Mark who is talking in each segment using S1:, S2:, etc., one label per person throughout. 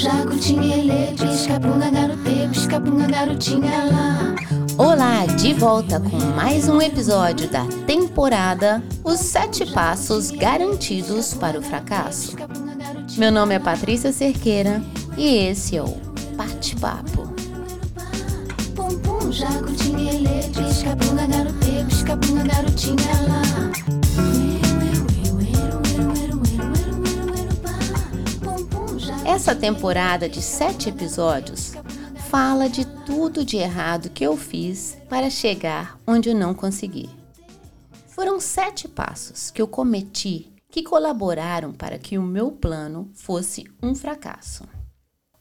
S1: jacutinha, ele, pisca-bunda, garotê, garotinha lá.
S2: Olá, de volta com mais um episódio da temporada Os Sete Passos Garantidos para o Fracasso. Meu nome é Patrícia Cerqueira e esse é o Bate-Papo.
S1: Pum, pum, jacutinha, ele, pisca-bunda, garotê, pisca-bunda, garotinha lá.
S2: Essa temporada de sete episódios fala de tudo de errado que eu fiz para chegar onde eu não consegui. Foram sete passos que eu cometi que colaboraram para que o meu plano fosse um fracasso.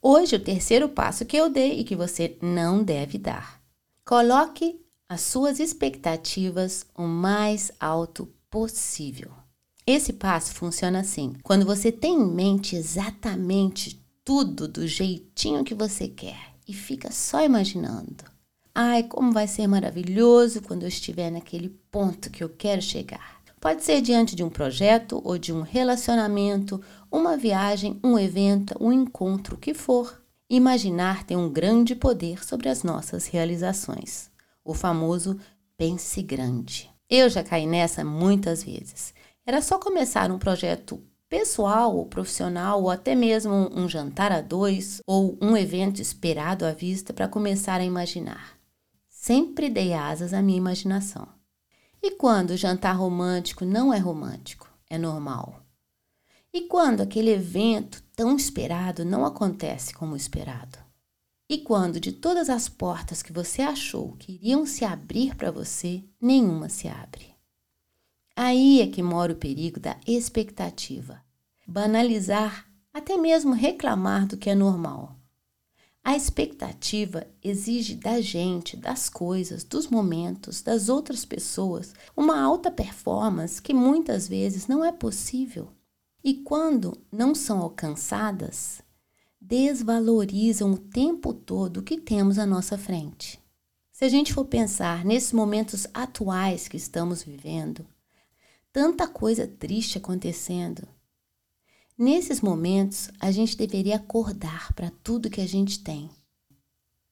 S2: Hoje, o terceiro passo que eu dei e que você não deve dar. Coloque as suas expectativas o mais alto possível. Esse passo funciona assim: quando você tem em mente exatamente tudo do jeitinho que você quer e fica só imaginando. Ai, como vai ser maravilhoso quando eu estiver naquele ponto que eu quero chegar. Pode ser diante de um projeto ou de um relacionamento, uma viagem, um evento, um encontro, o que for. Imaginar tem um grande poder sobre as nossas realizações. O famoso pense grande. Eu já caí nessa muitas vezes. Era só começar um projeto pessoal ou profissional, ou até mesmo um jantar a dois ou um evento esperado à vista para começar a imaginar. Sempre dei asas à minha imaginação. E quando o jantar romântico não é romântico, é normal? E quando aquele evento tão esperado não acontece como esperado? E quando de todas as portas que você achou que iriam se abrir para você, nenhuma se abre? Aí é que mora o perigo da expectativa. Banalizar, até mesmo reclamar do que é normal. A expectativa exige da gente, das coisas, dos momentos, das outras pessoas, uma alta performance que muitas vezes não é possível. E quando não são alcançadas, desvalorizam o tempo todo o que temos à nossa frente. Se a gente for pensar nesses momentos atuais que estamos vivendo, tanta coisa triste acontecendo. Nesses momentos, a gente deveria acordar para tudo que a gente tem.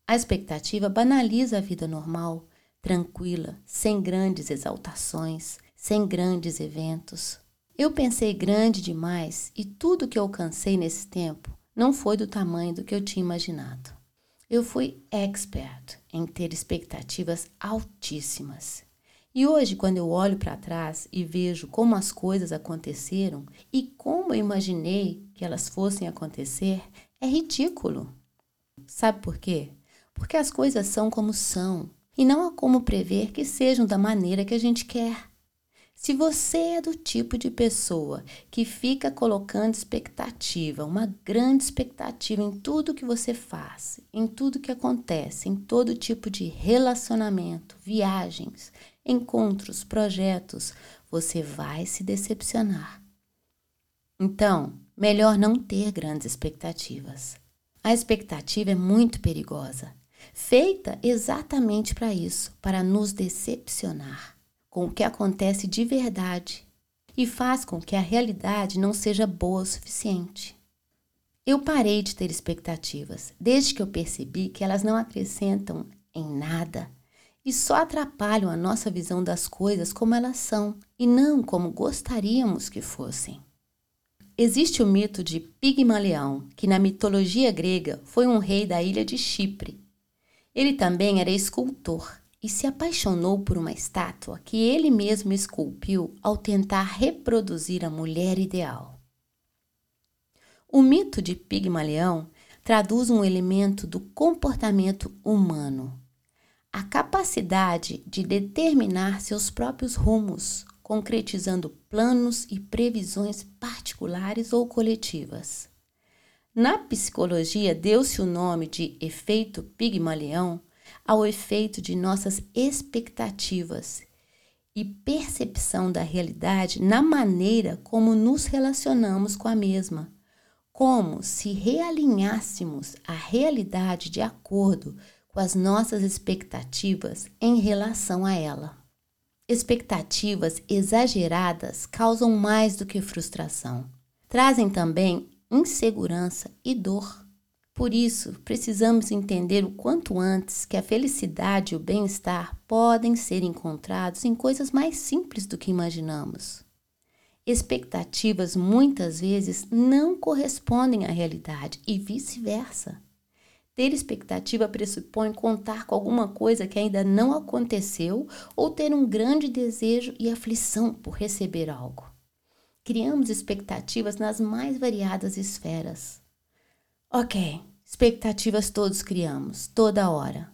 S2: A expectativa banaliza a vida normal, tranquila, sem grandes exaltações, sem grandes eventos. Eu pensei grande demais e tudo que eu alcancei nesse tempo não foi do tamanho do que eu tinha imaginado. Eu fui expert em ter expectativas altíssimas e hoje, quando eu olho para trás e vejo como as coisas aconteceram e como eu imaginei que elas fossem acontecer, é ridículo. Sabe por quê? Porque as coisas são como são e não há como prever que sejam da maneira que a gente quer. Se você é do tipo de pessoa que fica colocando expectativa, uma grande expectativa em tudo que você faz, em tudo que acontece, em todo tipo de relacionamento, viagens, encontros, projetos, você vai se decepcionar. Então, melhor não ter grandes expectativas. A expectativa é muito perigosa, feita exatamente para isso, para nos decepcionar com o que acontece de verdade e faz com que a realidade não seja boa o suficiente. Eu parei de ter expectativas desde que eu percebi que elas não acrescentam em nada e só atrapalham a nossa visão das coisas como elas são e não como gostaríamos que fossem. Existe o mito de Pigmalião, que na mitologia grega foi um rei da ilha de Chipre. Ele também era escultor e se apaixonou por uma estátua que ele mesmo esculpiu ao tentar reproduzir a mulher ideal. O mito de Pigmalião traduz um elemento do comportamento humano a capacidade de determinar seus próprios rumos, concretizando planos e previsões particulares ou coletivas. Na psicologia, deu-se o nome de efeito Pigmalião ao efeito de nossas expectativas e percepção da realidade na maneira como nos relacionamos com a mesma, como se realinhássemos a realidade de acordo com as nossas expectativas em relação a ela. Expectativas exageradas causam mais do que frustração. Trazem também insegurança e dor. Por isso, precisamos entender o quanto antes que a felicidade e o bem-estar podem ser encontrados em coisas mais simples do que imaginamos. Expectativas muitas vezes não correspondem à realidade e vice-versa. Ter expectativa pressupõe contar com alguma coisa que ainda não aconteceu ou ter um grande desejo e aflição por receber algo. Criamos expectativas nas mais variadas esferas. Ok, expectativas todos criamos, toda hora.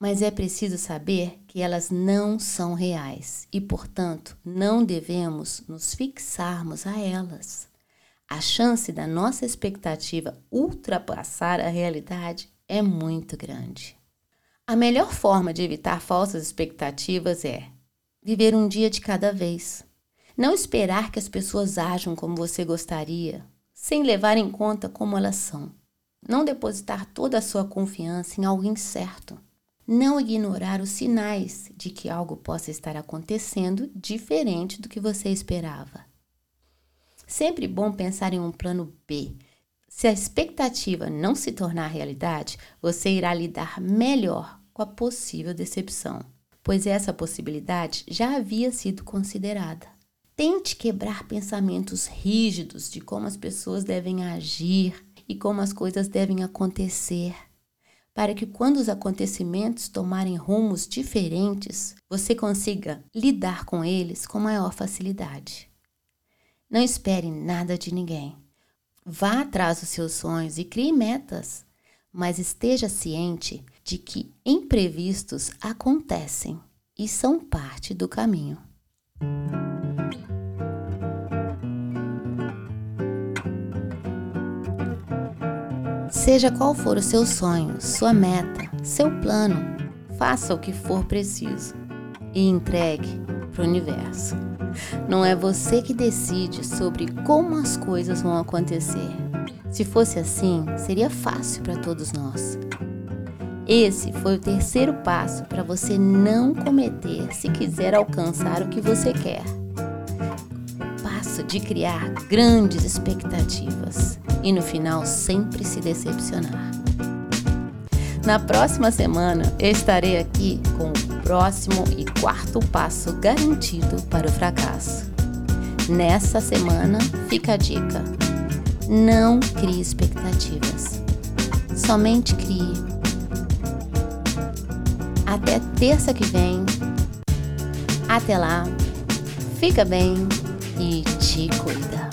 S2: Mas é preciso saber que elas não são reais e, portanto, não devemos nos fixarmos a elas. A chance da nossa expectativa ultrapassar a realidade é muito grande. A melhor forma de evitar falsas expectativas é viver um dia de cada vez. Não esperar que as pessoas ajam como você gostaria, sem levar em conta como elas são. Não depositar toda a sua confiança em algo incerto. Não ignorar os sinais de que algo possa estar acontecendo diferente do que você esperava. Sempre bom pensar em um plano B. Se a expectativa não se tornar realidade, você irá lidar melhor com a possível decepção, pois essa possibilidade já havia sido considerada. Tente quebrar pensamentos rígidos de como as pessoas devem agir e como as coisas devem acontecer, para que quando os acontecimentos tomarem rumos diferentes, você consiga lidar com eles com maior facilidade. Não espere nada de ninguém. Vá atrás dos seus sonhos e crie metas, mas esteja ciente de que imprevistos acontecem e são parte do caminho. Seja qual for o seu sonho, sua meta, seu plano, faça o que for preciso e entregue para o universo. Não é você que decide sobre como as coisas vão acontecer. Se fosse assim, seria fácil para todos nós. Esse foi o terceiro passo para você não cometer se quiser alcançar o que você quer. Passo de criar grandes expectativas e no final sempre se decepcionar. Na próxima semana eu estarei aqui com o próximo e quarto passo garantido para o fracasso. Nessa semana fica a dica: não crie expectativas, somente crie. Até terça que vem. Até lá, fica bem e te cuida.